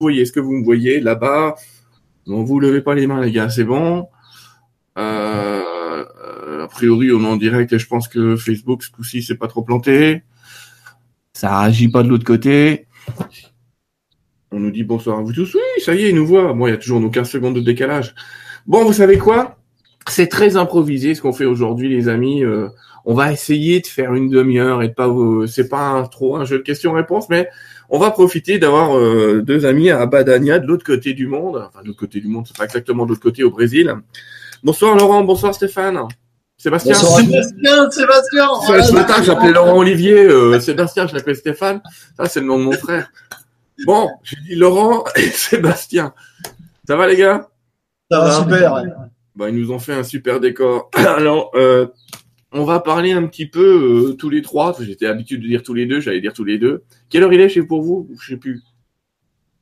voyez Est-ce que vous me voyez là-bas? Non, vous levez pas les mains, les gars, c'est bon. Euh, a priori, on est en direct et je pense que Facebook, ce coup-ci, c'est pas trop planté. Ça réagit pas de l'autre côté. On nous dit bonsoir à vous tous. Oui, ça y est, il nous voit. Bon, il y a toujours nos 15 secondes de décalage. Bon, vous savez quoi? C'est très improvisé ce qu'on fait aujourd'hui, les amis. Euh, on va essayer de faire une demi-heure et de pas. c'est pas trop un jeu de questions-réponses, mais on va profiter d'avoir euh, deux amis à Abadania de l'autre côté du monde. Enfin, de l'autre côté du monde, c'est pas exactement de l'autre côté au Brésil. Bonsoir Laurent, bonsoir Stéphane. Sébastien. Sébastien, Sébastien. ce matin, j'appelais Laurent Olivier. Euh, Sébastien, je l'appelais Stéphane. Ça, c'est le nom de mon frère. Bon, j'ai dit Laurent et Sébastien. Ça va les gars? Ça va super. Bah, ils nous ont fait un super décor. Alors, euh, on va parler un petit peu euh, tous les trois. J'étais habitué de dire tous les deux, j'allais dire tous les deux. Quelle heure il est chez pour vous? Je sais plus.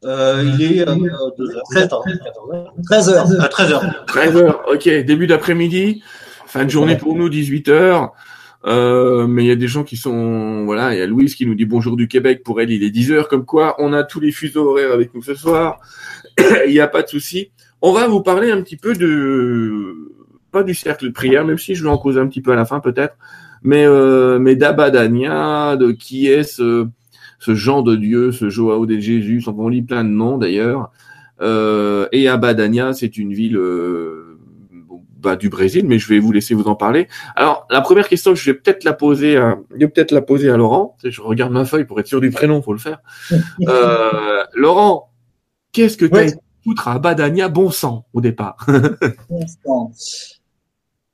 Euh, il est 13h. 13h. 13h. 13h, ok. Début d'après-midi. Fin de journée pour nous, 18h. Euh, mais il y a des gens qui sont, voilà, il y a Louise qui nous dit bonjour du Québec. Pour elle, il est 10 heures. Comme quoi, on a tous les fuseaux horaires avec nous ce soir. il n'y a pas de souci. On va vous parler un petit peu de, pas du cercle de prière, même si je vais en causer un petit peu à la fin peut-être, mais euh, mais d'Abadania, de qui est ce, ce Jean de Dieu, ce Joao de Jésus, on lit plein de noms d'ailleurs. Euh, et Abadania, c'est une ville euh, bah, du Brésil, mais je vais vous laisser vous en parler. Alors, la première question, je vais peut-être la poser à, je vais peut-être la poser à Laurent. Je regarde ma feuille pour être sûr du prénom, faut le faire. Euh, Laurent, qu'est-ce que tu as à bon sang au départ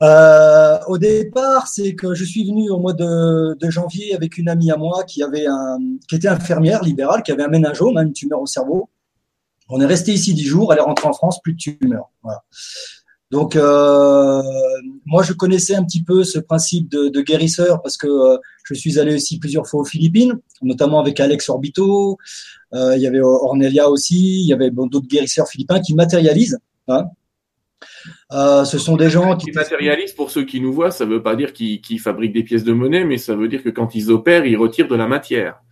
Euh, au départ, c'est que je suis venu au mois de, janvier avec une amie à moi qui avait un, qui était infirmière libérale, qui avait un méningome, hein, une tumeur au cerveau. On est resté ici dix jours, elle est rentrée en France, plus de tumeur. Donc, euh, moi, je connaissais un petit peu ce principe de, de guérisseur parce que euh, je suis allé aussi plusieurs fois aux Philippines, notamment avec Alex Orbito. Euh, il y avait Ornelia aussi. Il y avait bon, d'autres guérisseurs philippins qui matérialisent. Hein. Euh, ce sont des gens qui, matérialisent pour ceux qui nous voient. Ça ne veut pas dire qu'ils fabriquent des pièces de monnaie, mais ça veut dire que quand ils opèrent, ils retirent de la matière.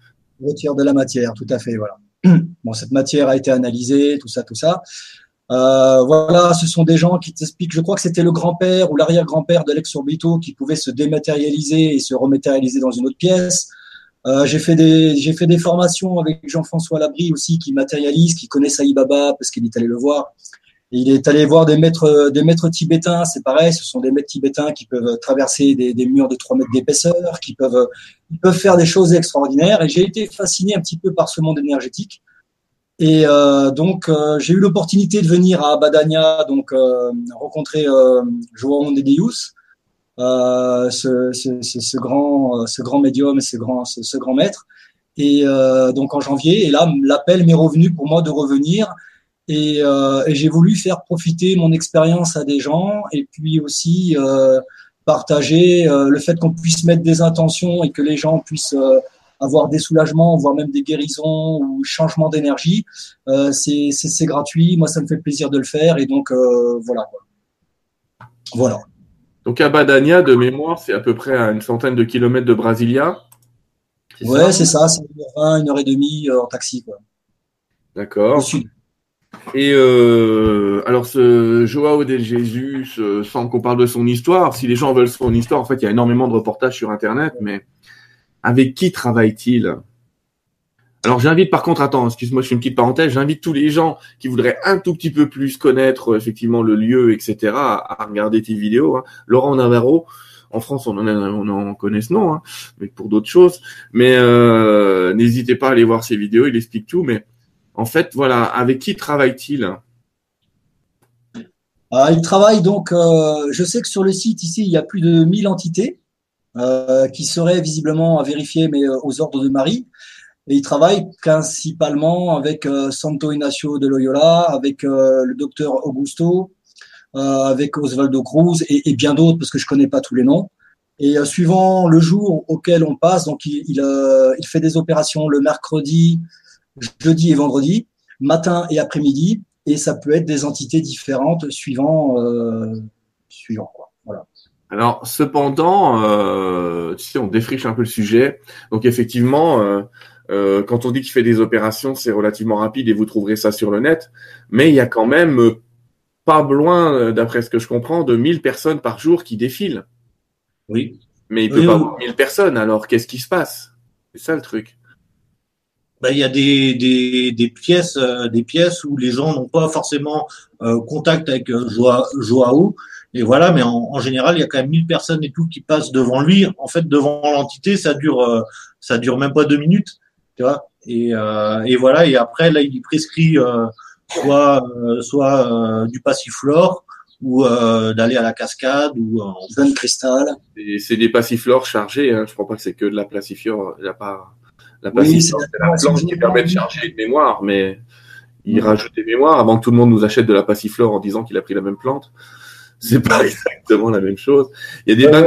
Ils retirent de la matière, tout à fait, voilà. Bon, cette matière a été analysée, tout ça, tout ça. Euh, voilà, ce sont des gens qui t'expliquent. Je crois que c'était le grand-père ou l'arrière-grand-père d'Alex Orbito qui pouvait se dématérialiser et se rematérialiser dans une autre pièce. Euh, j'ai fait des j'ai fait des formations avec Jean-François Labrie aussi qui matérialise, qui connaît Saïbaba parce qu'il est allé le voir il est allé voir des maîtres, des maîtres tibétains, c'est pareil, ce sont des maîtres tibétains qui peuvent traverser des, murs de 3 mètres d'épaisseur, qui peuvent, ils peuvent faire des choses extraordinaires. Et j'ai été fasciné un petit peu par ce monde énergétique. Et euh, donc, euh, j'ai eu l'opportunité de venir à Abadania, donc euh, rencontrer euh, João de Deus, euh, ce, ce, ce, grand, ce grand médium ce grand, ce, ce grand maître. Et donc en janvier, et là, l'appel m'est revenu pour moi de revenir et, euh, et j'ai voulu faire profiter mon expérience à des gens et puis aussi euh, partager euh, le fait qu'on puisse mettre des intentions et que les gens puissent euh, avoir des soulagements, voire même des guérisons ou changements d'énergie. Euh, c'est gratuit, moi ça me fait plaisir de le faire et donc voilà. Voilà. Donc Abadania, de mémoire, c'est à peu près à une centaine de kilomètres de Brasilia. Ouais, c'est ça, c'est une heure, une heure et demie en taxi. D'accord. Et euh, alors ce Joao del Jésus, sans qu'on parle de son histoire, si les gens veulent son histoire, en fait, il y a énormément de reportages sur Internet, mais avec qui travaille-t-il? Alors j'invite par contre, attends, excuse-moi, je fais une petite parenthèse, j'invite tous les gens qui voudraient un tout petit peu plus connaître euh, effectivement le lieu, etc., à, regarder tes vidéos. Hein. Laurent Navarro, en France, on en, on en connaît ce nom, hein, mais pour d'autres choses. Mais euh, n'hésitez pas à aller voir ses vidéos, il explique tout. Mais en fait, voilà, avec qui travaille-t-il? Ah, Il travaille donc, euh, je sais que sur le site ici, il y a plus de 1000 entités qui seraient visiblement à vérifier, mais euh, aux ordres de Marie. Et il travaille principalement avec Santo Ignacio de Loyola, avec le docteur Augusto, avec Osvaldo Cruz et, bien d'autres, parce que je connais pas tous les noms. Et suivant le jour auquel on passe, donc il, il fait des opérations le mercredi, jeudi et vendredi, matin et après-midi, et ça peut être des entités différentes suivant, euh, suivant quoi. Alors, cependant, euh, tu sais, on défriche un peu le sujet. Donc, effectivement, euh, Euh, quand on dit qu'il fait des opérations, c'est relativement rapide et vous trouverez ça sur le net. Mais il y a quand même euh, pas loin, d'après ce que je comprends, de 1000 personnes par jour qui défilent. Oui. Mais il peut Oui, pas oui. avoir 1000 personnes. Alors qu'est-ce qui se passe? C'est ça le truc. Ben, il y a des, des, des pièces euh, des pièces où les gens n'ont pas forcément euh, contact avec Joa- Joao et voilà mais en, en général il y a quand même 1000 personnes et tout qui passent devant lui en fait devant l'entité ça dure euh, ça dure même pas deux minutes tu vois et, euh, et voilà et après là il prescrit euh, soit euh, soit euh, du passiflore ou euh, d'aller à la cascade ou euh, Jeune cristal. Et C'est des passiflores chargés. Hein. Je crois pas que c'est que de la placifiore. La, pas, la Oui, passiflore, c'est c'est la la- plante c'est qui permet de charger une mémoire, mais il Mhm. rajoute des mémoires avant que tout le monde nous achète de la passiflore en disant qu'il a pris la même plante. C'est pas exactement la même chose. Il y a des bains.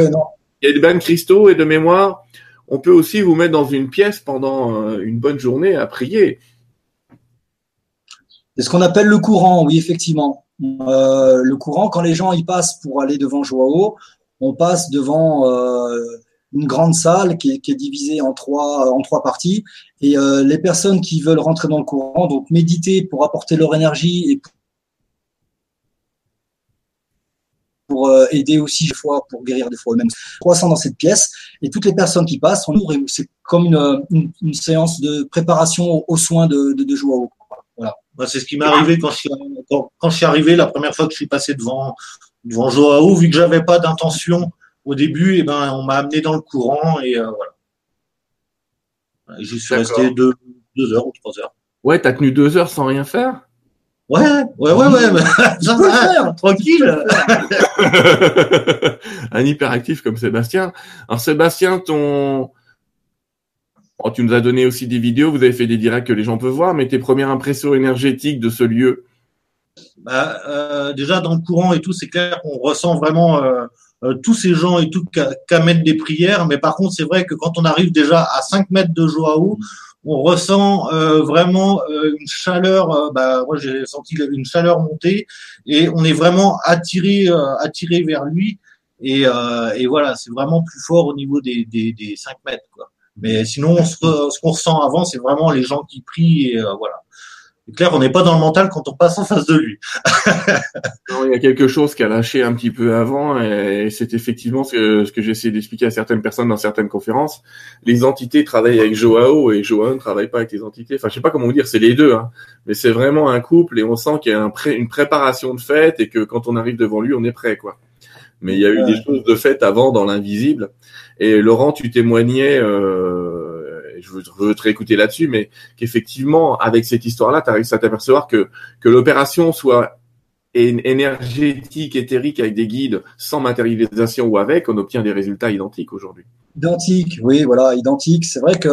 Il y a des bains de cristaux et de mémoire. On peut aussi vous mettre dans une pièce pendant euh, une bonne journée à prier. C'est ce qu'on appelle le courant, oui, effectivement. Euh, le courant, quand les gens y passent pour aller devant Joao, on passe devant euh, une grande salle qui est, qui est divisée en trois, en trois parties. Et euh, les personnes qui veulent rentrer dans le courant, donc méditer pour apporter leur énergie et pour euh, aider aussi des fois pour guérir des fois eux-mêmes. 300 dans cette pièce et toutes les personnes qui passent, on ouvre et c'est comme une, une, une séance de préparation aux, aux soins de, de, de Joao. Voilà. Moi, c'est ce qui m'est arrivé quand je, suis, quand, quand je suis arrivé la première fois que je suis passé devant, devant Joao, vu que j'avais pas d'intention au début, et ben, on m'a amené dans le courant et euh, voilà. J'y suis resté deux, deux heures ou trois heures. Ouais, t'as tenu deux heures sans rien faire? Ouais, ouais, ouais, ouais, mais ça faire. tranquille. Un hyperactif comme Sébastien. Alors Sébastien, ton... Oh, tu nous as donné aussi des vidéos, vous avez fait des directs que les gens peuvent voir, mais tes premières impressions énergétiques de ce lieu? Bah, euh, déjà dans le courant et tout, c'est clair qu'on ressent vraiment euh, euh, tous ces gens et tout qu'à qu'à mettre des prières. Mais par contre, c'est vrai que quand on arrive déjà à 5 mètres de Joao, on ressent euh, vraiment euh, une chaleur. euh, bah, moi, j'ai senti une chaleur monter et on est vraiment attiré, attiré vers lui. Et, voilà, c'est vraiment plus fort au niveau des, des, des 5 mètres. Quoi. Mais sinon, ce qu'on ressent avant, c'est vraiment les gens qui prient. Et voilà. Clair, on n'est pas dans le mental quand on passe en face de lui. Non, il y a quelque chose qui a lâché un petit peu avant, et c'est effectivement ce que, ce que j'ai essayé d'expliquer à certaines personnes dans certaines conférences. Les entités travaillent avec Joao, et Joao ne travaille pas avec les entités. Enfin, je sais pas comment vous dire, c'est les deux, hein. mais c'est vraiment un couple, et on sent qu'il y a un pré- une préparation de fête, et que quand on arrive devant lui, on est prêt, quoi. Mais il y a eu Ouais. des choses de fête avant dans l'invisible. Et Laurent, tu témoignais, euh, je veux, te réécouter là-dessus, mais qu'effectivement, avec cette histoire-là, tu réussi à t'apercevoir que, que l'opération soit énergétique, éthérique, avec des guides, sans matérialisation ou avec, on obtient des résultats identiques aujourd'hui. Identique, oui, voilà, identique. C'est vrai que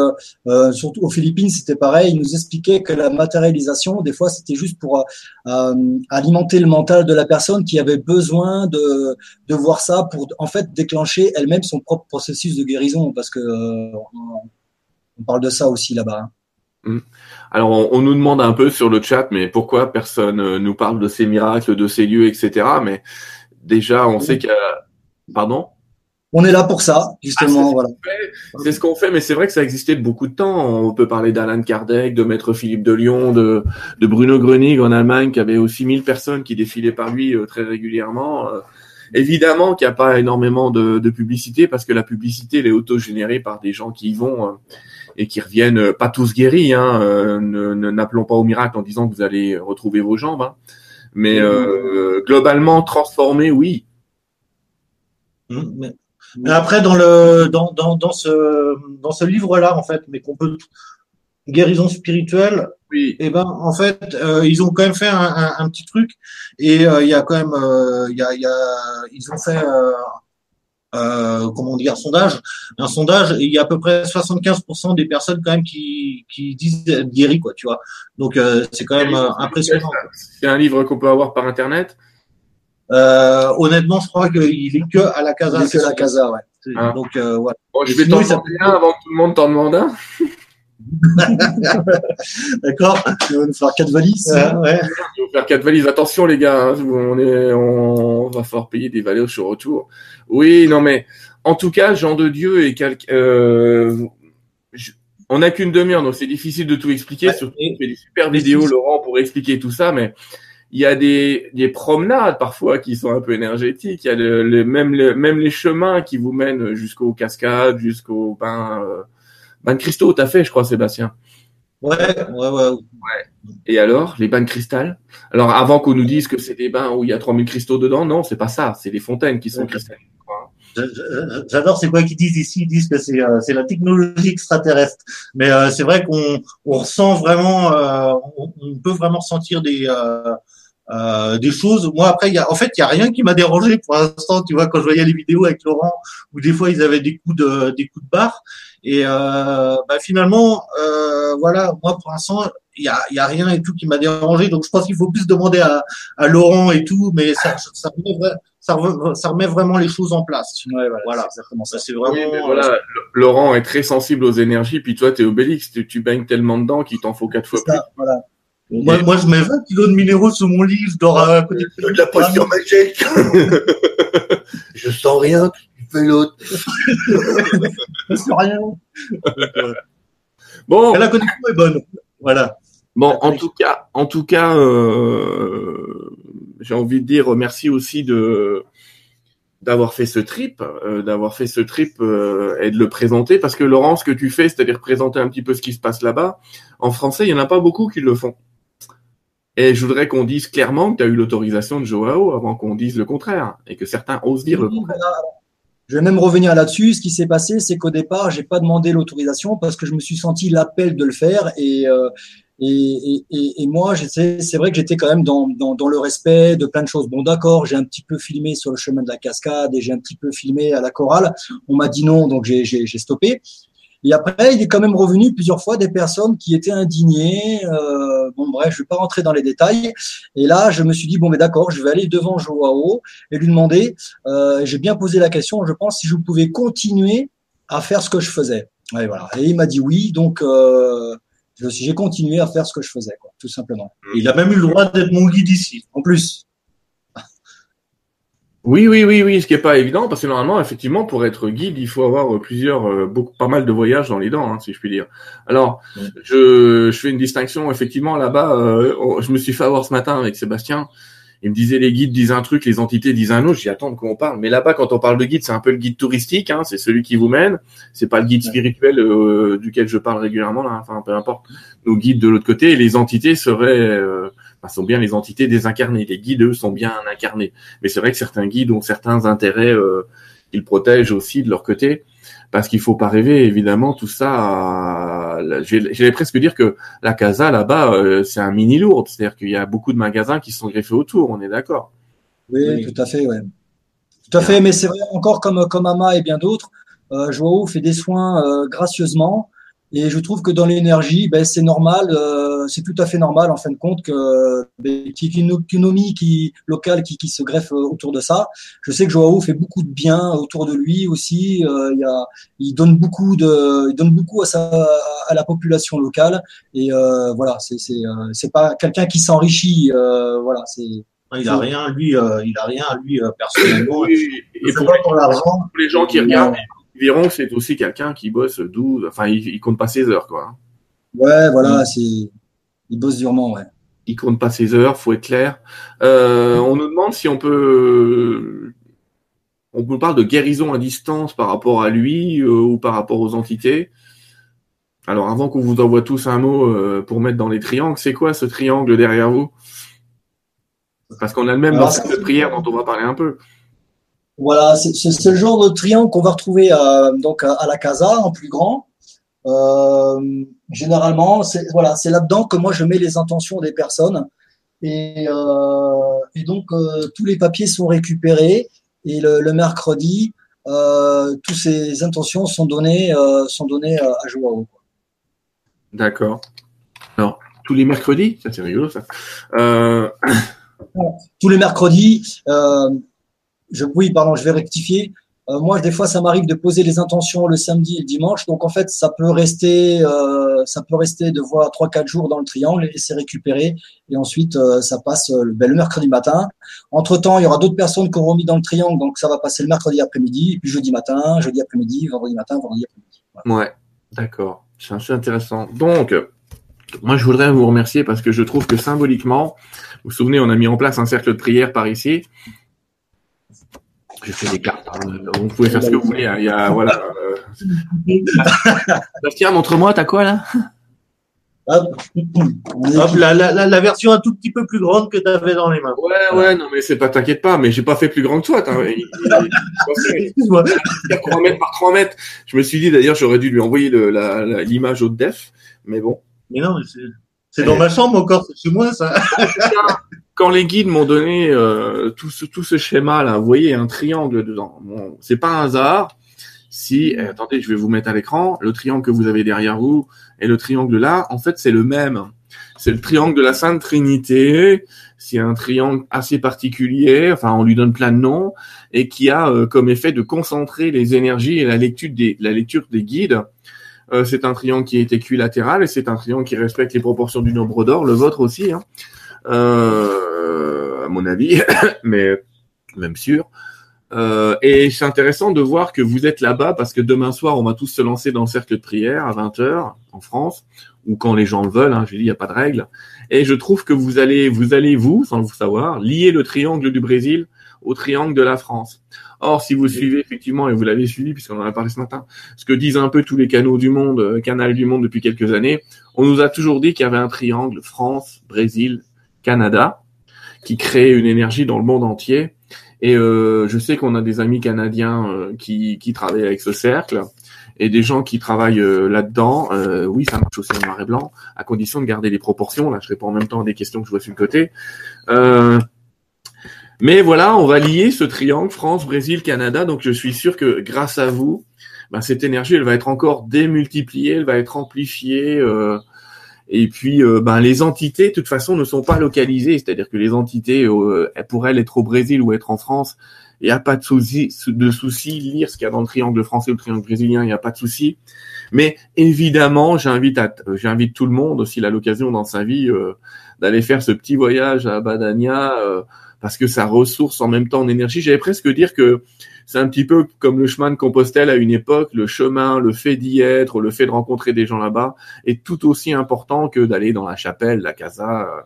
euh, surtout aux Philippines, c'était pareil. Ils nous expliquaient que la matérialisation, des fois, c'était juste pour euh, euh, alimenter le mental de la personne qui avait besoin de, de voir ça pour en fait déclencher elle-même son propre processus de guérison, parce que on, parle de ça aussi là-bas. hein. Alors, on, on nous demande un peu sur le chat, mais pourquoi personne euh, nous parle de ces miracles, de ces lieux, etc. Mais déjà, on sait qu'il y a... Pardon? On est là pour ça, justement. Ah, voilà. C'est ce qu'on fait, mais c'est vrai que ça existait de beaucoup de temps. On peut parler d'Alan Kardec, de Maître Philippe de Lyon, de, de Bruno Grönig en Allemagne, qui avait aussi 1000 personnes qui défilaient par lui euh, très régulièrement. Euh, évidemment qu'il n'y a pas énormément de, de publicité, parce que la publicité, elle est autogénérée par des gens qui y vont euh, et qui reviennent, euh, pas tous guéris. Hein, euh, ne- N'appelons pas au miracle en disant que vous allez retrouver vos jambes. hein. Mais euh, globalement, transformé, oui. Mm, Mais, mais après, dans le dans, dans, dans ce dans ce livre-là, en fait, mais qu'on peut guérison spirituelle, Oui. et ben en fait, euh, ils ont quand même fait un, un, un petit truc et euh, il y a quand même euh, il y a il y a ils ont fait euh, euh, comment dire un sondage, un sondage et il y a à peu près 75% des personnes quand même qui qui disent être guéries quoi, tu vois. Donc euh, c'est quand même euh, impressionnant. C'est un livre qu'on peut avoir par Internet? Euh, honnêtement, je crois qu'il est que à la casa. Il est que la casa, ouais. Ah. Donc euh, voilà. Bon, je vais t'en demander un avant que tout le monde t'en demande un. D'accord. Il va nous faire quatre valises. Ouais, ouais. Il faut faire quatre valises. Attention les gars, hein, on, est, on va falloir payer des valeurs sur retour. Oui, non mais en tout cas, Jean de Dieu et euh, je- On n'a qu'une demi-heure, donc c'est difficile de tout expliquer. Ouais, surtout, on fait des super vidéos, Laurent, pour expliquer tout ça, mais il y a des, des promenades parfois qui sont un peu énergétiques. Il y a le, le- même, le- même les chemins qui vous mènent jusqu'aux cascades, jusqu'au bain, euh, cristaux. T'as fait, je crois, Sébastien. Ouais, ouais, ouais. Et alors, les bains de cristal? Alors, avant qu'on nous dise que c'est des bains où il y a 3000 cristaux dedans, non, c'est pas ça. C'est des fontaines qui sont Ouais. cristallines. je- J'adore, c'est quoi qu'ils disent ici? Ils disent que c'est euh, c'est la technologie extraterrestre. Mais euh, c'est vrai qu'on on ressent vraiment, euh, on, on peut vraiment ressentir des euh, euh, des choses. Moi après, il y a, en fait, il y a rien qui m'a dérangé pour l'instant. Tu vois, quand je voyais les vidéos avec Laurent, où des fois ils avaient des coups de des coups de barre. Et euh, bah, finalement, euh, voilà, moi pour l'instant, il y a, il y a rien et tout qui m'a dérangé. Donc je pense qu'il faut plus demander à, à Laurent et tout, mais ça, ça, remet, vra- ça, remet- ça remet vraiment les choses en place. Ouais, voilà, Voilà. c'est exactement ça. Ça, c'est vraiment. Oui, mais voilà, L- Laurent est très sensible aux énergies, puis toi, t'es Obélix, tu, tu baignes tellement dedans qu'il t'en faut quatre fois ça, voilà. euh, Moi, moi, je mets 20 kilos de minéraux sur mon lit, je dors à côté de de la potion magique. je sens rien, l'autre. plus. rien. Bon, la connexion est bonne. Voilà. bon, en tout cas, en tout cas, euh, j'ai envie de dire merci aussi de d'avoir fait ce trip, euh, d'avoir fait ce trip euh, et de le présenter, parce que Laurent, ce que tu fais, c'est-à-dire présenter un petit peu ce qui se passe là-bas, en français, il y en a pas beaucoup qui le font. Et je voudrais qu'on dise clairement que tu as eu l'autorisation de Joao avant qu'on dise le contraire, et que certains osent dire le contraire. Je vais même revenir là-dessus. Ce qui s'est passé, c'est qu'au départ, j'ai pas demandé l'autorisation parce que je me suis senti l'appel de le faire et euh, et, et, et, moi, c'est vrai que j'étais quand même dans, dans, dans le respect de plein de choses. Bon, d'accord, j'ai un petit peu filmé sur le chemin de la cascade et j'ai un petit peu filmé à la chorale. On m'a dit non, donc j'ai stoppé. Et après, il est quand même revenu plusieurs fois des personnes qui étaient indignées. Euh, bon, bref, je vais pas rentrer dans les détails. Et là, je me suis dit bon, mais d'accord, je vais aller devant Joao et lui demander euh, j'ai bien posé la question, je pense, si je pouvais continuer à faire ce que je faisais. Ouais, voilà. Et il m'a dit oui, donc euh, j'ai continué à faire ce que je faisais, quoi, tout simplement. Il a même eu le droit d'être mon guide ici. En plus, Oui, oui, oui, oui, ce qui est pas évident, parce que normalement, effectivement, pour être guide, il faut avoir euh, plusieurs, euh, beaucoup, pas mal de voyages dans les dents, hein, si je puis dire. Alors, je, je fais une distinction, effectivement, là-bas, euh, je me suis fait avoir ce matin avec Sébastien. Il me disait les guides disent un truc, les entités disent un autre. J'ai attends de quoi on parle. Mais là-bas, quand on parle de guide, c'est un peu le guide touristique, hein, c'est celui qui vous mène. C'est pas le guide spirituel euh, duquel je parle régulièrement, là. Enfin, peu importe. Nos guides de l'autre côté, et les entités seraient, euh, bah, sont bien les entités désincarnées. Les guides, eux, sont bien incarnés. Mais c'est vrai que certains guides ont certains intérêts euh, qu'ils protègent aussi de leur côté, parce qu'il faut pas rêver, évidemment, tout ça. à- j'ai- J'allais presque dire que la casa là-bas, euh, c'est un mini lourd, c'est-à-dire qu'il y a beaucoup de magasins qui sont greffés autour. On est d'accord. oui, Oui. tout à fait, ouais. Tout à fait, mais c'est vrai, encore comme, comme Ama et bien d'autres, euh, Joao fait des soins euh, gracieusement. Et je trouve que dans l'énergie, ben, c'est normal, euh, c'est tout à fait normal en fin de compte que ben, qu'il y ait une économie qui, locale qui, qui se greffe euh, autour de ça. Je sais que Joao fait beaucoup de bien autour de lui aussi. Euh, il, y a, il donne beaucoup de, il donne beaucoup à, sa, à la population locale. Et euh, voilà, c'est c'est euh, c'est pas quelqu'un qui s'enrichit. Euh, voilà, c'est Il a rien, lui, euh, il a rien, lui, euh, personnellement. Oui, et C'est pour pour les gens qui regardent, verront que c'est aussi quelqu'un qui bosse 12, enfin, il, il compte pas ses heures, quoi. Ouais, voilà, c'est il bosse durement, ouais. Il compte pas ses heures, faut être clair. Euh, on nous demande si on peut, on nous parle de guérison à distance par rapport à lui euh, ou par rapport aux entités. Alors, avant qu'on vous envoie tous un mot euh, pour mettre dans les triangles, c'est quoi ce triangle derrière vous? Parce qu'on a le même Alors, dans cette prière dont on va parler un peu. Voilà, c'est le genre de triangle qu'on va retrouver euh, donc à, à la casa en plus grand. Euh, généralement, c'est voilà, c'est là-dedans que moi je mets les intentions des personnes et, euh, et donc tous les papiers sont récupérés et le, le mercredi, toutes ces intentions sont données sont données à, Joao. D'accord. Alors, tous les mercredis, ça c'est rigolo ça. Tous les mercredis. Euh, je, oui, pardon, je vais rectifier. Euh, moi, des fois, ça m'arrive de poser les intentions le samedi et le dimanche. Donc, en fait, ça peut rester, euh, ça peut rester de voir trois, quatre jours dans le triangle et c'est récupéré. Et ensuite, euh, ça passe euh, ben, le mercredi matin. Entre temps, il y aura d'autres personnes qui auront mis dans le triangle. Donc, ça va passer le mercredi après-midi, puis jeudi matin, jeudi après-midi, vendredi matin, vendredi après-midi. Ouais, d'accord. C'est assez intéressant. Donc, moi, je voudrais vous remercier parce que je trouve que symboliquement, vous vous souvenez, on a mis en place un cercle de prière par ici. J'ai fait des cartes. hein. Vous pouvez faire ce que vous voulez. hein. Il y a, voilà. euh, Bastien, montre-moi, t'as quoi là? Hop. La, la, la, version un tout petit peu plus grande que tu avais dans les mains. Ouais, ouais, non, mais c'est pas, t'inquiète pas, mais j'ai pas fait plus grand que toi. t'as- il- il- Excuse-moi. il- 3 mètres par 3 mètres. Je me suis dit d'ailleurs, j'aurais dû lui envoyer le- la- la- l'image haute def, mais bon. Mais non, mais c'est- c'est dans ma chambre encore, c'est chez moi ça. Quand les guides m'ont donné euh, tout, ce, tout ce schéma là, vous voyez un triangle dedans. Bon, c'est pas un hasard. Si, eh, attendez, je vais vous mettre à l'écran le triangle que vous avez derrière vous et le triangle là. En fait, c'est le même. C'est le triangle de la Sainte Trinité. C'est un triangle assez particulier. Enfin, on lui donne plein de noms et qui a euh, comme effet de concentrer les énergies et la lecture des, la lecture des guides. Euh, c'est un triangle qui est équilatéral et c'est un triangle qui respecte les proportions du nombre d'or, le vôtre aussi. Hein euh, à mon avis, mais même sûr. Euh, et c'est intéressant de voir que vous êtes là-bas parce que demain soir, on va tous se lancer dans le cercle de prière à 20h en France ou quand les gens le veulent. Hein, je dis, il n'y a pas de règle. Et je trouve que vous allez, vous allez vous, sans le savoir, lier le triangle du Brésil au triangle de la France. Or, si vous suivez effectivement, et vous l'avez suivi puisqu'on en a parlé ce matin, ce que disent un peu tous les canaux du monde, euh, canals du monde depuis quelques années, on nous a toujours dit qu'il y avait un triangle France, Brésil, Canada, qui crée une énergie dans le monde entier. Et euh, je sais qu'on a des amis canadiens euh, qui, qui travaillent avec ce cercle et des gens qui travaillent euh, là-dedans. Euh, oui, ça marche aussi en noir et blanc, à condition de garder les proportions. Là, je réponds en même temps à des questions que je vois sur le côté. Euh, mais voilà, on va lier ce triangle France, Brésil, Canada. Donc, je suis sûr que grâce à vous, ben, cette énergie, elle va être encore démultipliée, elle va être amplifiée. euh, et puis, euh, ben, les entités, de toute façon, ne sont pas localisées. C'est-à-dire que les entités, euh, elles pourraient être au Brésil ou être en France. Il n'y a pas de souci, de souci. Lire ce qu'il y a dans le triangle français ou le triangle brésilien, il n'y a pas de souci. Mais évidemment, j'invite à, euh, j'invite tout le monde, s'il a l'occasion dans sa vie, d'aller faire ce petit voyage à Badania, parce que ça ressource en même temps en énergie. J'allais presque dire que c'est un petit peu comme le chemin de Compostelle à une époque. Le chemin, le fait d'y être, le fait de rencontrer des gens là-bas est tout aussi important que d'aller dans la chapelle, la casa, euh,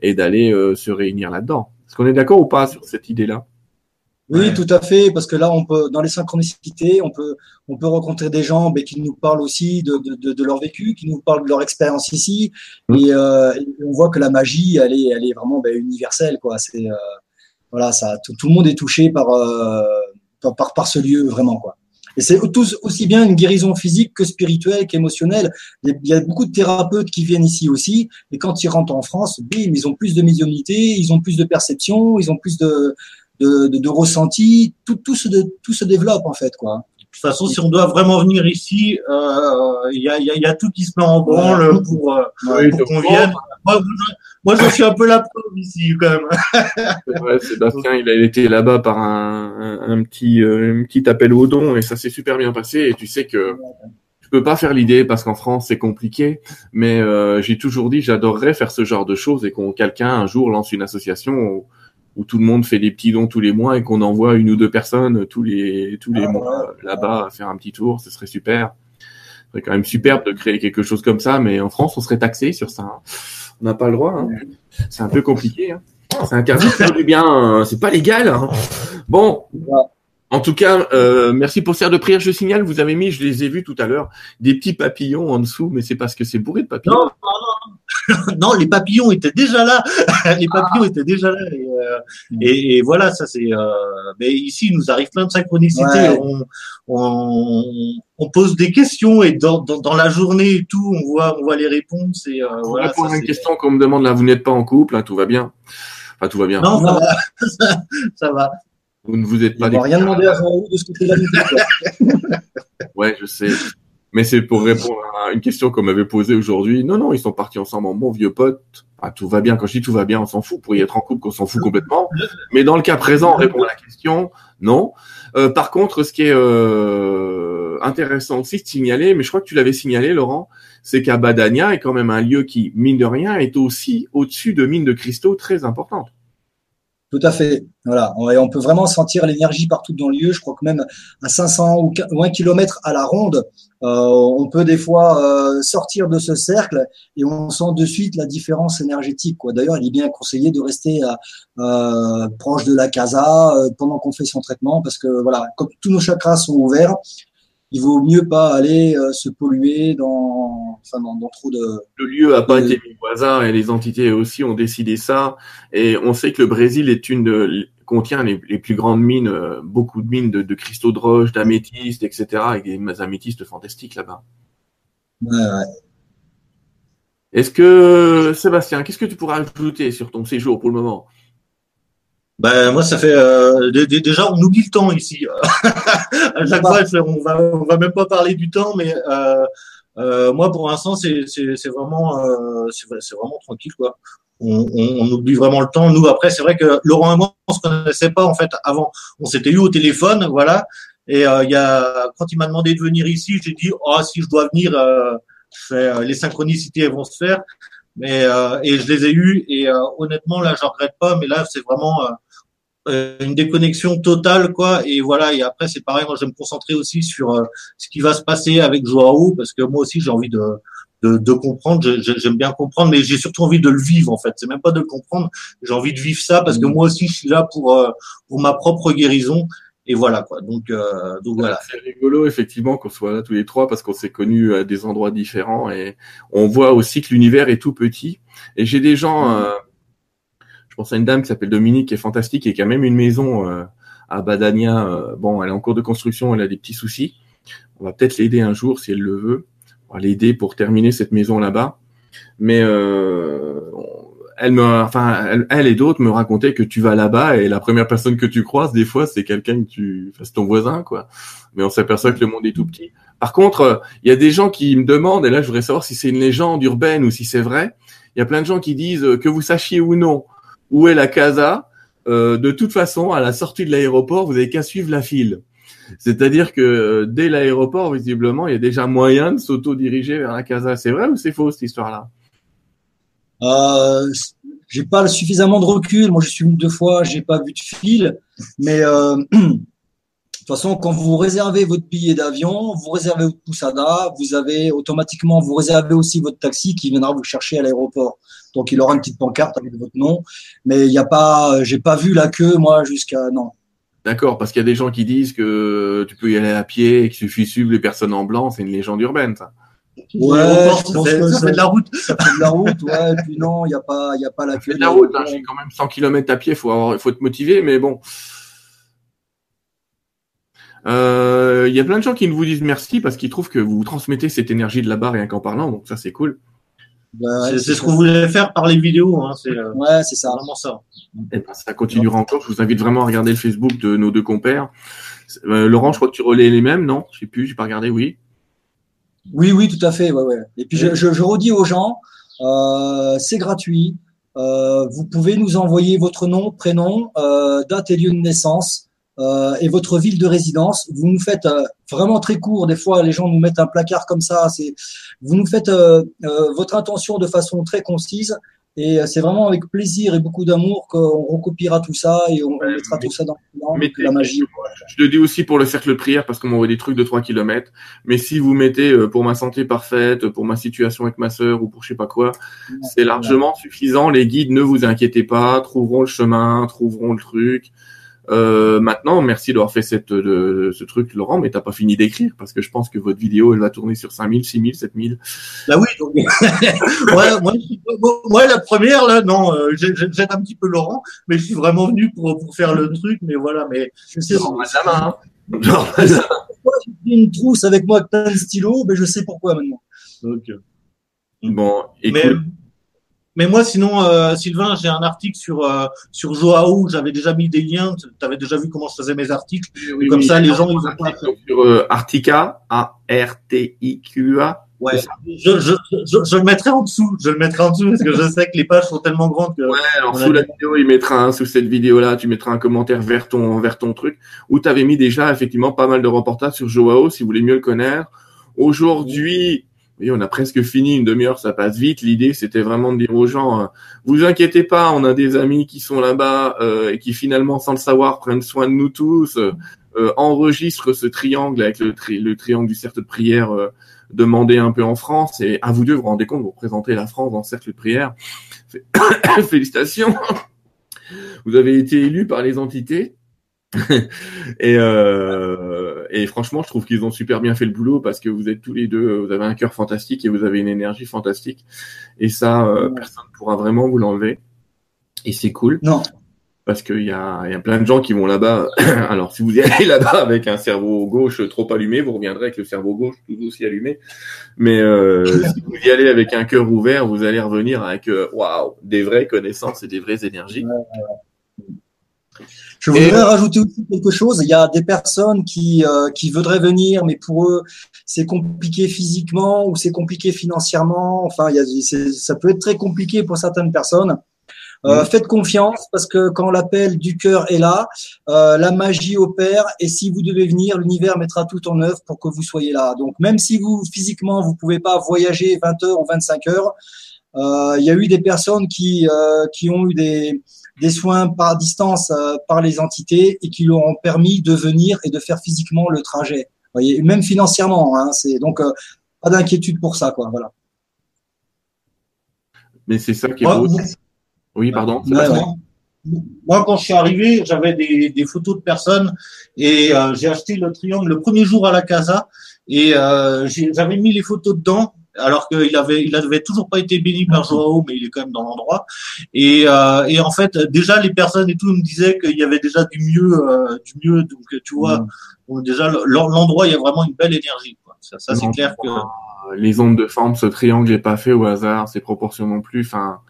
et d'aller euh, se réunir là-dedans. Est-ce qu'on est d'accord ou pas sur cette idée-là? Oui, Ouais. tout à fait, parce que là, on peut, dans les synchronicités, on peut, on peut rencontrer des gens mais qui nous parlent aussi de, de, de, leur vécu, qui nous parlent de leur expérience ici, Mm. et, euh, et on voit que la magie, elle est, elle est vraiment ben, universelle, quoi. C'est, euh, voilà, ça, tout, tout le monde est touché par, euh, par, par, par ce lieu, vraiment, quoi. Et c'est tous aussi bien une guérison physique que spirituelle, qu'émotionnelle. Il y a- il y a beaucoup de thérapeutes qui viennent ici aussi, et quand ils rentrent en France, bim, ils ont plus de médiumnité, ils ont plus de perception, ils ont plus de, de, de, de ressenti, tout, tout, se, tout se développe en fait. Quoi. De toute façon, si on doit vraiment venir ici, euh, il y, a, il y, a, il y a tout qui se met en branle pour, euh, Oui, pour qu'on vienne. Moi, je- moi, je suis un peu la preuve ici, quand même. Vrai, Sébastien, il a été là-bas par un, un, un petit, euh, un petit appel au don et ça s'est super bien passé. Et tu sais que je peux pas faire l'idée parce qu'en France c'est compliqué, mais euh, j'ai toujours dit j'adorerais faire ce genre de choses et qu'on quelqu'un un jour lance une association où, où tout le monde fait des petits dons tous les mois et qu'on envoie une ou deux personnes tous les tous les Ah, mois euh, là-bas à faire un petit tour. Ce serait super. Ce serait quand même superbe de créer quelque chose comme ça, mais en France on serait taxé sur ça. hein. On n'a pas le droit. hein. C'est un peu compliqué. Hein. C'est interdit de faire du bien. hein. C'est pas légal. Bon. En tout cas, euh, merci pour cette de prière. Je signale, vous avez mis, je les ai vus tout à l'heure, des petits papillons en dessous, mais c'est parce que c'est bourré de papillons. Non, non, les papillons étaient déjà là. les papillons étaient déjà là. Et, euh, et, et voilà, ça c'est. Euh, mais ici, il nous arrive plein de synchronicités. Ouais. On, on, on pose des questions et dans, dans, dans la journée et tout, on voit, on voit les réponses. Et euh, voilà, à une question qu'on me demande là, vous n'êtes pas en couple, hein, tout va bien. Enfin, tout va bien. Non, ça Non. va. ça, ça va. Vous ne vous êtes Ils pas vont rien demander à Jean-Loup de ce du tout, quoi. Ouais, je sais. Mais c'est pour répondre à une question qu'on m'avait posée aujourd'hui. Non, non, ils sont partis ensemble en bon vieux pote. Ah, tout va bien. Quand je dis tout va bien, on s'en fout. Pour y être en couple, qu'on s'en fout complètement. Mais dans le cas présent, on répond à la question, non. Euh, par contre, ce qui est euh, intéressant aussi de signaler, mais je crois que tu l'avais signalé, Laurent, c'est qu'à Badania est quand même un lieu qui, mine de rien, est aussi au-dessus de mines de cristaux très importantes. Tout à fait. Voilà. Et on peut vraiment sentir l'énergie partout dans le lieu. Je crois que même à 500 ou 1 km à la ronde, euh, on peut des fois euh, sortir de ce cercle et on sent de suite la différence énergétique. D'ailleurs, il est bien conseillé de rester euh, proche de la casa euh, pendant qu'on fait son traitement parce que voilà, comme tous nos chakras sont ouverts, il vaut mieux pas aller euh, se polluer dans, enfin, dans, dans, trop de. Le lieu a pas été mis au hasard et les entités aussi ont décidé ça. Et on sait que le Brésil est une contient les, les plus grandes mines, euh, beaucoup de mines de, de cristaux de roche, d'améthystes, etc. Avec des améthystes fantastiques là-bas. Ouais, ouais. Est-ce que Sébastien, qu'est-ce que tu pourras ajouter sur ton séjour pour le moment? Ben moi ça fait euh, déjà on oublie le temps ici. à chaque fois on va on va même pas parler du temps mais euh, euh, moi pour l'instant c'est c'est vraiment euh, c'est vraiment tranquille quoi. On, on, on, oublie vraiment le temps. Nous après c'est vrai que Laurent et moi on se connaissait pas en fait avant. On s'était eu au téléphone voilà et euh, il y a quand il m'a demandé de venir ici j'ai dit oh si je dois venir euh, les synchronicités vont se faire mais et je les ai eues et honnêtement là je regrette pas mais là c'est vraiment euh, une déconnexion totale quoi. Et voilà et après c'est pareil moi je vais me concentrer aussi sur euh, ce qui va se passer avec Joao parce que moi aussi j'ai envie de de, de comprendre. J'aime bien comprendre mais j'ai surtout envie de le vivre en fait. C'est même pas de le comprendre. J'ai envie de vivre ça parce que moi aussi je suis là pour euh, pour ma propre guérison. Et voilà quoi. Donc euh, donc voilà. c'est rigolo effectivement qu'on soit là tous les trois parce qu'on s'est connus à des endroits différents. Et on voit aussi que l'univers est tout petit. Et j'ai des gens euh, pense à une dame qui s'appelle Dominique, qui est fantastique et qui a même une maison euh, à Badania. Euh, bon, elle est en cours de construction, elle a des petits soucis. On va peut-être l'aider un jour si elle le veut. On va l'aider pour terminer cette maison là-bas. Mais euh, elle me, enfin, elle, et d'autres me racontaient que tu vas là-bas et la première personne que tu croises, des fois, c'est quelqu'un que tu, enfin, c'est ton voisin, quoi. Mais on s'aperçoit que le monde est tout petit. Par contre, il y a des gens qui me demandent, et là, je voudrais savoir si c'est une légende urbaine ou si c'est vrai. Il y a plein de gens qui disent que vous sachiez ou non où est la casa, euh, de toute façon, à la sortie de l'aéroport, vous n'avez qu'à suivre la file. C'est-à-dire que euh, dès l'aéroport, visiblement, il y a déjà moyen de s'auto-diriger vers la casa. C'est vrai ou c'est faux cette histoire-là? Euh, J'ai pas suffisamment de recul. Moi, je suis venu deux fois, j'ai pas vu de fil. Mais toute façon, quand vous réservez votre billet d'avion, vous réservez votre poussada, vous avez automatiquement, vous réservez aussi votre taxi qui viendra vous chercher à l'aéroport. Donc il aura une petite pancarte avec votre nom, mais il n'y a pas, j'ai pas vu la queue moi jusqu'à non. D'accord, parce qu'il y a des gens qui disent que tu peux y aller à pied et qu'il suffit de suivre les personnes en blanc, c'est une légende urbaine ça. Ouais, je pense que ça fait de la route. Ça fait de la route, ouais. Et puis non, il n'y a pas, il y a pas la queue. de la route. Hein, j'ai quand même 100 km à pied, faut avoir, faut être motivé, mais bon. Euh, il y a plein de gens qui ne vous disent merci parce qu'ils trouvent que vous transmettez cette énergie de là-bas rien qu'en parlant, donc ça c'est cool. Bah, c'est ce qu'on voulait faire par les vidéos. Hein, c'est euh, ouais, c'est ça. Vraiment ça. Et ben, ça continuera encore. Je vous invite vraiment à regarder le Facebook de nos deux compères. Euh, Laurent, je crois que tu relais les mêmes, non? Je sais plus, j'ai pas regardé. Oui. Oui, oui, tout à fait. Ouais, ouais. Et puis je, je, je redis aux gens, euh, c'est gratuit. Euh, vous pouvez nous envoyer votre nom, prénom, euh, date et lieu de naissance euh, et votre ville de résidence. Vous nous faites euh, vraiment très court. Des fois, les gens nous mettent un placard comme ça. C'est, vous nous faites euh, votre intention de façon très concise. Et c'est vraiment avec plaisir et beaucoup d'amour qu'on recopiera tout ça et on mettra tout ça dans la magie. Je le dis aussi pour le cercle de prière parce qu'on m'envoie des trucs de 3 km. Mais si vous mettez pour ma santé parfaite, pour ma situation avec ma sœur ou pour je sais pas quoi, c'est largement suffisant. Les guides, ne vous inquiétez pas, trouveront le chemin, trouveront le truc. Euh, maintenant, merci d'avoir fait cette, de, ce truc, Laurent, mais t'as pas fini d'écrire parce que je pense que votre vidéo, elle va tourner sur 5000, 6000, 7000. Bah oui, donc, ouais, moi, moi, la première, là, non, euh, j'aide un petit peu Laurent, mais je suis vraiment venu pour, pour faire le truc, mais voilà, mais je sais. Genre, la main, hein. Genre, j'ai une trousse avec moi avec plein de stylos, mais je sais pourquoi maintenant. Ok. Bon, écoute. Mais, mais moi, sinon, euh, Sylvain, j'ai un article sur euh, sur Joao. J'avais déjà mis des liens. Tu avais déjà vu comment je faisais mes articles. Oui, Comme oui, ça, les gens, ils vont pas. Sur euh, Artica, A-R-T-I-Q-A. Ouais. Je, je, je, je, le mettrai en dessous. Je le mettrai en dessous parce que je sais que les pages sont tellement grandes que. Ouais, alors sous la vidéo, il mettra un, sous cette vidéo-là, tu mettras un commentaire vers ton, vers ton truc où tu avais mis déjà effectivement pas mal de reportages sur Joao si vous voulez mieux le connaître. Aujourd'hui, voyez, on a presque fini une demi-heure, ça passe vite. L'idée, c'était vraiment de dire aux gens, euh, vous inquiétez pas, on a des amis qui sont là-bas euh, et qui finalement, sans le savoir, prennent soin de nous tous, euh, euh enregistrent ce triangle avec le, le, triangle du cercle de prière demandé un peu en France. Et à vous deux, vous vous rendez compte, vous représentez la France dans le cercle de prière. Félicitations. Vous avez été élu par les entités. et, euh, et franchement, je trouve qu'ils ont super bien fait le boulot parce que vous êtes tous les deux, vous avez un cœur fantastique et vous avez une énergie fantastique. Et ça, euh, personne ne pourra vraiment vous l'enlever. Et c'est cool. Non. Parce qu'il y a, y a plein de gens qui vont là-bas. Alors, si vous y allez là-bas avec un cerveau gauche trop allumé, vous reviendrez avec le cerveau gauche tout aussi allumé. Mais euh, si vous y allez avec un cœur ouvert, vous allez revenir avec euh, waouh, des vraies connaissances et des vraies énergies. Je voudrais rajouter aussi quelque chose. Il y a des personnes qui, euh, qui voudraient venir, mais pour eux, c'est compliqué physiquement ou c'est compliqué financièrement. Enfin, il y a, ça peut être très compliqué pour certaines personnes. Euh, Faites confiance parce que quand l'appel du cœur est là, euh, la magie opère et si vous devez venir, l'univers mettra tout en œuvre pour que vous soyez là. Donc même si vous physiquement vous pouvez pas voyager 20 heures ou 25 heures, euh, il y a eu des personnes qui euh, qui ont eu des des soins par distance euh, par les entités et qui leur ont permis de venir et de faire physiquement le trajet. Vous voyez, même financièrement. Hein, c'est donc euh, pas d'inquiétude pour ça, quoi. Voilà. Mais c'est ça qui est beau. Oui, pardon. Moi, quand je suis arrivé, j'avais des, des, photos de personnes et euh, j'ai acheté le triangle le premier jour à la casa et j'avais mis les photos dedans alors qu'il avait, il avait toujours pas été béni par Joao, mais il est quand même dans l'endroit. Et, euh, et en fait, déjà les personnes et tout me disaient qu'il y avait déjà du mieux, euh, du mieux. Donc tu vois, mm. déjà l'endroit, il y a vraiment une belle énergie. Quoi. Ça, ça c'est clair que les ondes de forme, ce triangle n'est pas fait au hasard, ses proportions non plus. Enfin,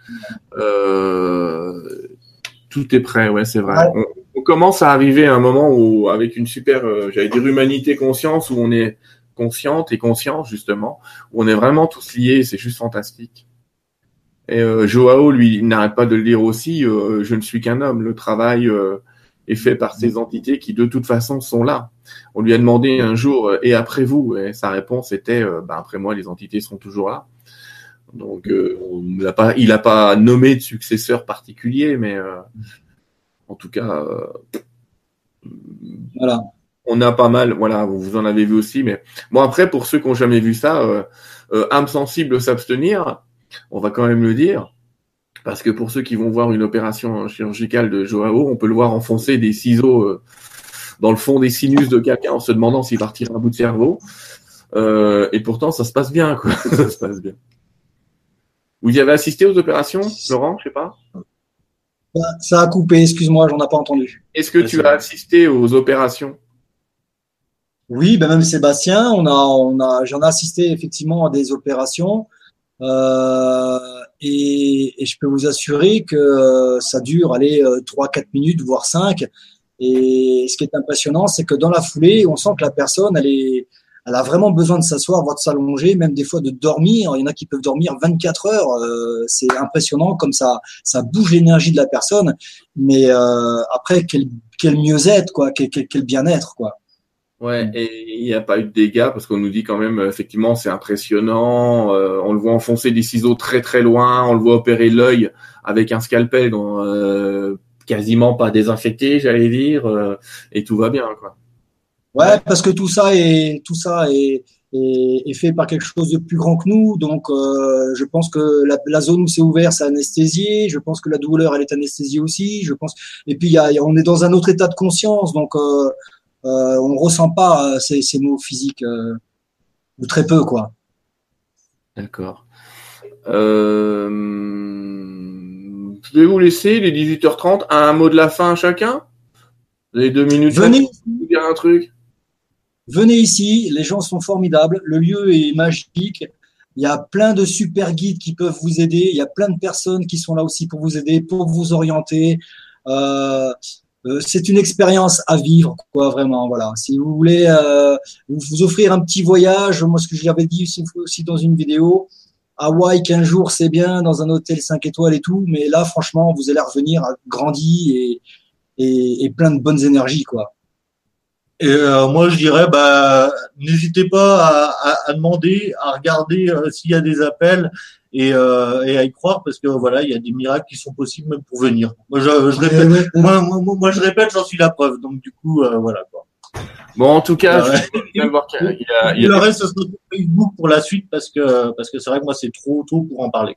euh, tout est prêt, ouais, c'est vrai. On, on, commence à arriver à un moment où, avec une super, euh, j'allais dire humanité conscience, où on est consciente et conscience justement, où on est vraiment tous liés, c'est juste fantastique. Et euh, Joao, lui, n'arrête pas de le dire aussi, euh, je ne suis qu'un homme, le travail euh, est fait par ces entités qui de toute façon sont là. On lui a demandé un jour, et après vous? Et sa réponse était, ben, après moi, les entités sont toujours là. Donc, il n'a pas nommé de successeur particulier, mais en tout cas, voilà on a pas mal, voilà, vous en avez vu aussi, mais bon après pour ceux qui ont jamais vu ça, euh, euh, âme sensible s'abstenir, on va quand même le dire, parce que pour ceux qui vont voir une opération chirurgicale de Joao, on peut le voir enfoncer des ciseaux euh, dans le fond des sinus de quelqu'un en se demandant s'il va un bout de cerveau, et pourtant ça se passe bien, quoi, ça se passe bien. Vous y avez assisté aux opérations, Laurent, je sais pas? Ça a coupé, excuse-moi, j'en ai pas entendu. Est-ce que tu as assisté aux opérations? Oui, ben même Sébastien, on a, on a, j'en ai assisté effectivement à des opérations euh, et, et, je peux vous assurer que euh, ça dure, allez, euh, trois, quatre minutes, voire cinq. Et ce qui est impressionnant, c'est que dans la foulée, on sent que la personne, elle est, elle a vraiment besoin de s'asseoir, voire de s'allonger, même des fois de dormir. Il y en a qui peuvent dormir 24 heures. Euh, c'est impressionnant comme ça, ça bouge l'énergie de la personne. Mais euh, après, quel, quel mieux-être, quoi, quel, quel, quel bien-être, quoi. Ouais, mm. et il n'y a pas eu de dégâts parce qu'on nous dit quand même, effectivement, c'est impressionnant. Euh, on le voit enfoncer des ciseaux très très loin, on le voit opérer l'œil avec un scalpel dont, euh, quasiment pas désinfecté, j'allais dire, euh, et tout va bien, quoi. Ouais, parce que tout ça est tout ça est, est, fait par quelque chose de plus grand que nous. Donc, je pense que la, la zone où c'est ouvert, c'est anesthésié. Je pense que la douleur, elle est anesthésiée aussi. Je pense. Et puis, y a, on est dans un autre état de conscience, donc euh, on ressent pas euh, ces, ces, mots physiques euh, ou très peu quoi. D'accord. Euh, je vais vous laisser les 18h30. Un mot de la fin à chacun? Vous avez deux minutes. Venez. Dire un truc? Venez ici. Les gens sont formidables. Le lieu est magique. Il y a plein de super guides qui peuvent vous aider. Il y a plein de personnes qui sont là aussi pour vous aider, pour vous orienter. Euh, c'est une expérience à vivre, quoi, vraiment. Voilà. Si vous voulez euh, vous offrir un petit voyage, moi, ce que j'avais dit aussi dans une vidéo, Hawaï 15 jours, c'est bien, dans un hôtel 5 étoiles et tout, mais là, franchement, vous allez revenir grandi et plein de bonnes énergies, quoi. Et euh, moi, je dirais, bah, n'hésitez pas à, à, à demander, à regarder euh, s'il y a des appels et, euh, et à y croire parce que voilà, il y a des miracles qui sont possibles même pour venir. Moi, je, je répète, ouais. moi, moi, moi, je répète, j'en suis la preuve. Donc du coup, euh, voilà. Quoi. Bon, en tout cas, je de voir qu'il y a- il y a, Le reste, ce sera sur Facebook pour la suite parce que parce que c'est vrai que moi, c'est trop tôt pour en parler.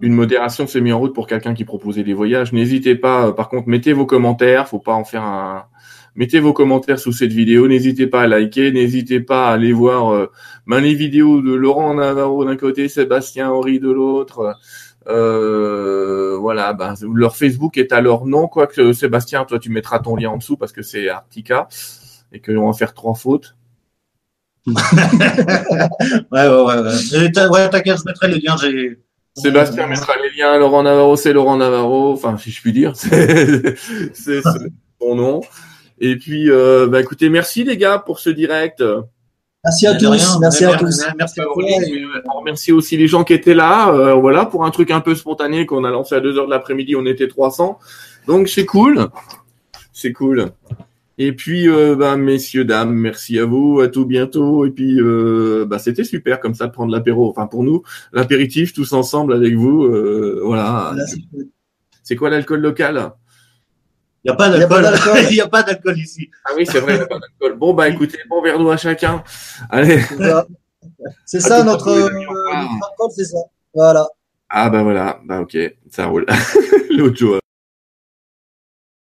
une modération s'est mise en route pour quelqu'un qui proposait des voyages. N'hésitez pas, euh, par contre, mettez vos commentaires. Faut pas en faire un. Mettez vos commentaires sous cette vidéo. N'hésitez pas à liker. N'hésitez pas à aller voir euh, ben, les vidéos de Laurent Navarro d'un côté, Sébastien Henry de l'autre. Euh, voilà, ben, leur Facebook est à leur nom. Quoique Sébastien, toi, tu mettras ton lien en dessous parce que c'est Arctica et que on va faire trois fautes. Ouais, ouais, ouais. ouais. T'inquiète, je mettrai les liens. J'ai Sébastien mettra les liens. Laurent Navarro, c'est Laurent Navarro. Enfin, si je puis dire, c'est c'est son nom. Et puis, euh, bah, écoutez, merci les gars pour ce direct. Merci à tous. rien. Merci à Merci, tous. merci à on remercie aussi les gens qui étaient là. euh, voilà, pour un truc un peu spontané qu'on a lancé à 2 heures de l'après-midi, on était 300. Donc c'est cool. C'est cool. Et puis, euh, bah, messieurs, dames, merci à vous, à tout bientôt. Et puis, euh, bah, c'était super comme ça de prendre l'apéro. Enfin, pour nous, l'apéritif tous ensemble avec vous. euh, voilà. Voilà, c'est cool. C'est quoi l'alcool local? Il n'y a pas Il y a pas d'alcool. Il n'y a pas d'alcool ici. Ah oui, c'est vrai, il y a pas d'alcool. Bon, bah écoutez, bon verre d'eau à chacun. Allez. C'est ça. Notre, euh, notre c'est ça. Voilà. Ah bah voilà, bah ok, ça roule. L'autre jour.